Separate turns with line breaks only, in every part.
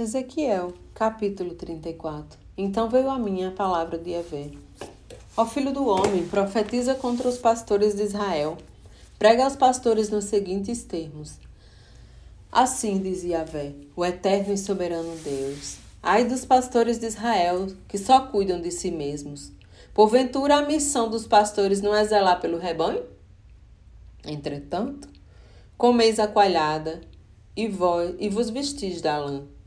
Ezequiel, capítulo 34 Então veio a mim a palavra de Yahvé. Ó filho do homem, profetiza contra os pastores de Israel. Prega aos pastores nos seguintes termos. Assim diz Yahvé, o eterno e soberano Deus. Ai dos pastores de Israel, que só cuidam de si mesmos. Porventura a missão dos pastores não é zelar pelo rebanho? Entretanto, comeis a coalhada e, e vos vestis da lã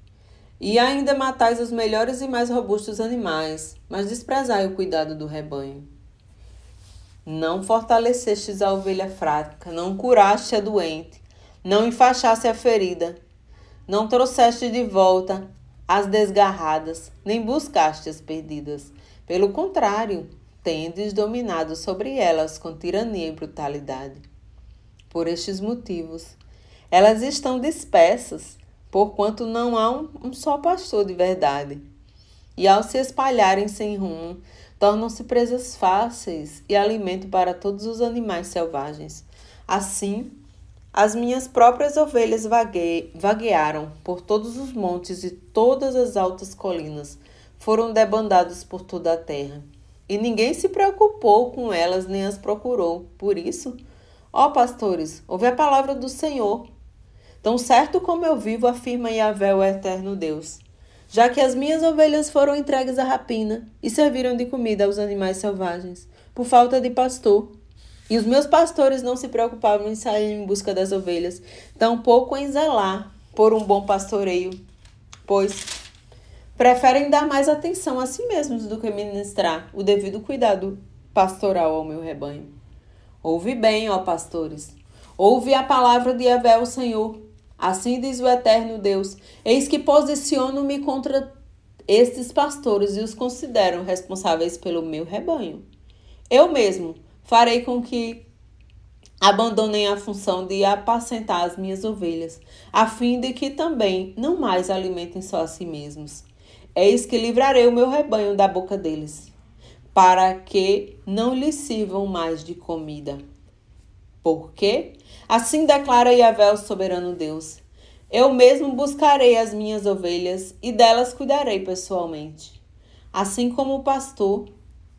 e ainda matais os melhores e mais robustos animais, mas desprezai o cuidado do rebanho. Não fortalecestes a ovelha fraca, não curaste a doente, não enfaixaste a ferida, não trouxeste de volta as desgarradas, nem buscaste as perdidas. Pelo contrário, tendes dominado sobre elas com tirania e brutalidade. Por estes motivos, elas estão dispersas porquanto não há um, um só pastor de verdade. E ao se espalharem sem rumo, tornam-se presas fáceis e alimento para todos os animais selvagens. Assim, as minhas próprias ovelhas vague... vaguearam por todos os montes e todas as altas colinas, foram debandadas por toda a terra. E ninguém se preocupou com elas nem as procurou. Por isso, ó pastores, ouve a palavra do Senhor. Tão certo como eu vivo, afirma Yahvé, o eterno Deus. Já que as minhas ovelhas foram entregues à rapina e serviram de comida aos animais selvagens, por falta de pastor, e os meus pastores não se preocupavam em sair em busca das ovelhas, tampouco em zelar por um bom pastoreio, pois preferem dar mais atenção a si mesmos do que ministrar o devido cuidado pastoral ao meu rebanho. Ouve bem, ó pastores, ouve a palavra de Yahvé, o Senhor, Assim diz o eterno Deus: Eis que posiciono-me contra estes pastores e os considero responsáveis pelo meu rebanho. Eu mesmo farei com que abandonem a função de apacentar as minhas ovelhas, a fim de que também não mais alimentem só a si mesmos. Eis que livrarei o meu rebanho da boca deles, para que não lhes sirvam mais de comida. Porque assim declara Yahvé, o soberano Deus: Eu mesmo buscarei as minhas ovelhas e delas cuidarei pessoalmente. Assim como o pastor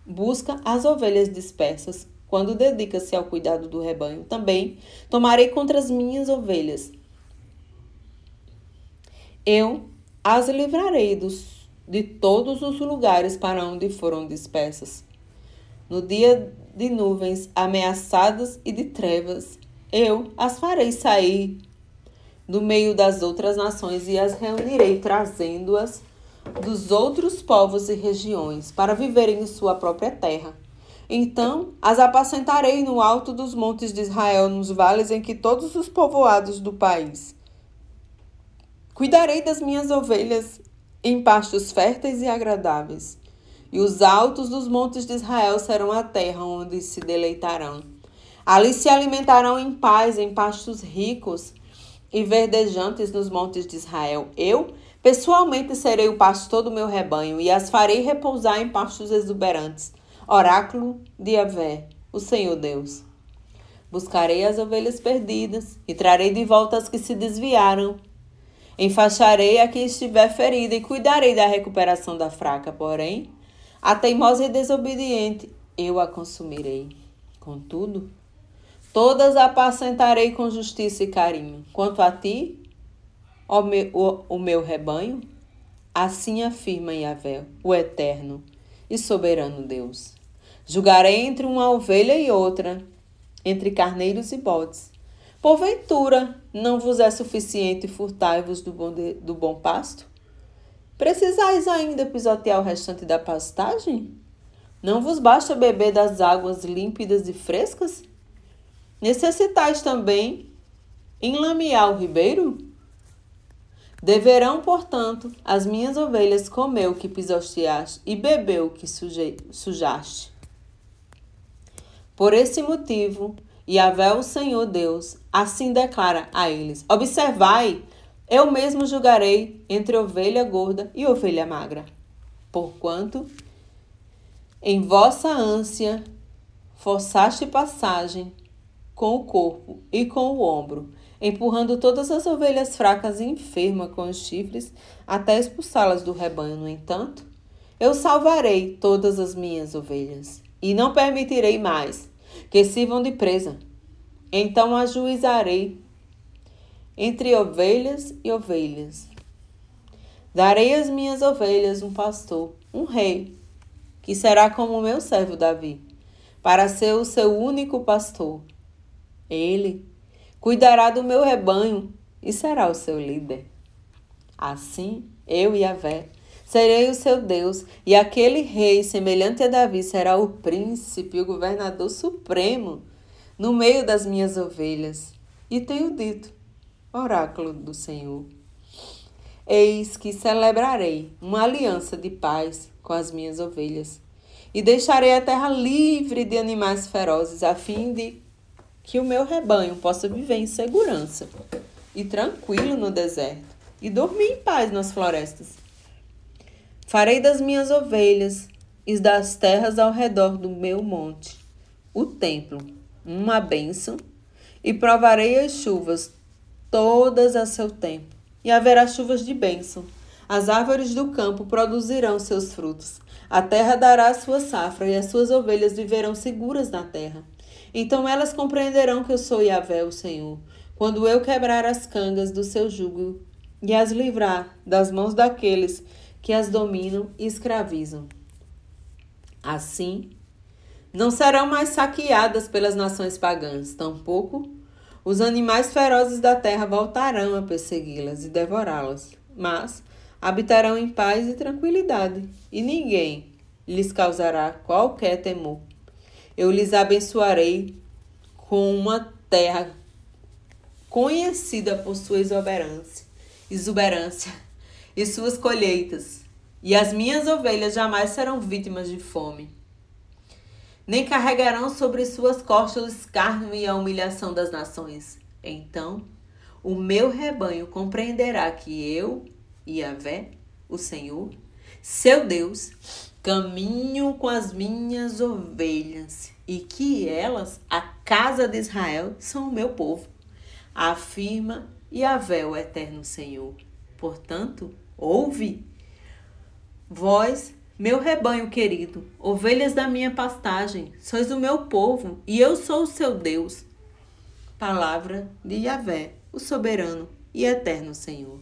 busca as ovelhas dispersas quando dedica-se ao cuidado do rebanho, também tomarei contra as minhas ovelhas. Eu as livrarei dos, de todos os lugares para onde foram dispersas. No dia de nuvens ameaçadas e de trevas, eu as farei sair do meio das outras nações e as reunirei, trazendo-as dos outros povos e regiões, para viverem em sua própria terra. Então as apacentarei no alto dos montes de Israel, nos vales em que todos os povoados do país. Cuidarei das minhas ovelhas em pastos férteis e agradáveis e os altos dos montes de Israel serão a terra onde se deleitarão. Ali se alimentarão em paz, em pastos ricos e verdejantes nos montes de Israel. Eu, pessoalmente, serei o pastor do meu rebanho e as farei repousar em pastos exuberantes. Oráculo de Avé, o Senhor Deus. Buscarei as ovelhas perdidas e trarei de volta as que se desviaram. Enfaixarei a quem estiver ferida e cuidarei da recuperação da fraca, porém, a teimosa e desobediente eu a consumirei. Contudo, todas apacentarei com justiça e carinho. Quanto a ti, ó meu, o, o meu rebanho, assim afirma Yahvé, o eterno e soberano Deus. Julgarei entre uma ovelha e outra, entre carneiros e bodes. Porventura, não vos é suficiente furtai-vos do bom, de, do bom pasto? Precisais ainda pisotear o restante da pastagem? Não vos basta beber das águas límpidas e frescas? Necessitais também enlamear o ribeiro? Deverão, portanto, as minhas ovelhas comer o que pisoteaste e beber o que sujaste. Por esse motivo, Yahvé, o Senhor Deus, assim declara a eles: Observai eu mesmo julgarei entre ovelha gorda e ovelha magra. Porquanto, em vossa ânsia, forçaste passagem com o corpo e com o ombro, empurrando todas as ovelhas fracas e enfermas com os chifres até expulsá-las do rebanho. No entanto, eu salvarei todas as minhas ovelhas e não permitirei mais que sirvam de presa. Então ajuizarei entre ovelhas e ovelhas. Darei às minhas ovelhas um pastor, um rei, que será como o meu servo Davi, para ser o seu único pastor. Ele cuidará do meu rebanho e será o seu líder. Assim, eu e a Vé serei o seu Deus, e aquele rei semelhante a Davi será o príncipe, o governador supremo no meio das minhas ovelhas. E tenho dito, oráculo do Senhor. Eis que celebrarei uma aliança de paz com as minhas ovelhas, e deixarei a terra livre de animais ferozes, a fim de que o meu rebanho possa viver em segurança e tranquilo no deserto, e dormir em paz nas florestas. Farei das minhas ovelhas e das terras ao redor do meu monte o templo, uma bênção, e provarei as chuvas todas a seu tempo, e haverá chuvas de bênção. As árvores do campo produzirão seus frutos. A terra dará sua safra, e as suas ovelhas viverão seguras na terra. Então elas compreenderão que eu sou Yahvé, o Senhor, quando eu quebrar as cangas do seu jugo e as livrar das mãos daqueles que as dominam e escravizam. Assim, não serão mais saqueadas pelas nações pagãs, tampouco os animais ferozes da terra voltarão a persegui-las e devorá-las, mas habitarão em paz e tranquilidade, e ninguém lhes causará qualquer temor. Eu lhes abençoarei com uma terra conhecida por sua exuberância, exuberância e suas colheitas, e as minhas ovelhas jamais serão vítimas de fome nem carregarão sobre suas costas o escárnio e a humilhação das nações. Então, o meu rebanho compreenderá que eu, Yahvé, o Senhor, seu Deus, caminho com as minhas ovelhas e que elas, a casa de Israel, são o meu povo. Afirma Yahvé, o eterno Senhor. Portanto, ouve, vós meu rebanho querido, ovelhas da minha pastagem, sois o meu povo e eu sou o seu Deus. Palavra de Yahvé, o soberano e eterno Senhor.